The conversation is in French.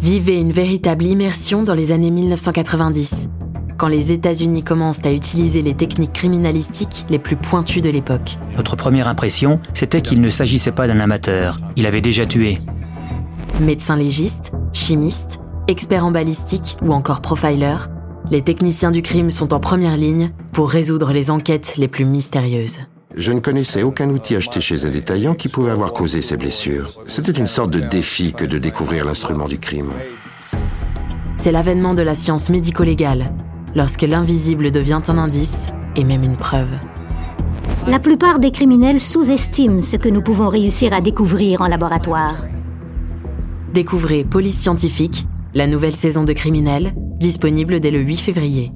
Vivez une véritable immersion dans les années 1990, quand les États-Unis commencent à utiliser les techniques criminalistiques les plus pointues de l'époque. Notre première impression, c'était qu'il ne s'agissait pas d'un amateur. Il avait déjà tué. Médecins légistes, chimistes, experts en balistique ou encore profiler, les techniciens du crime sont en première ligne pour résoudre les enquêtes les plus mystérieuses. Je ne connaissais aucun outil acheté chez un détaillant qui pouvait avoir causé ces blessures. C'était une sorte de défi que de découvrir l'instrument du crime. C'est l'avènement de la science médico-légale, lorsque l'invisible devient un indice et même une preuve. La plupart des criminels sous-estiment ce que nous pouvons réussir à découvrir en laboratoire. Découvrez Police Scientifique, la nouvelle saison de Criminels, disponible dès le 8 février.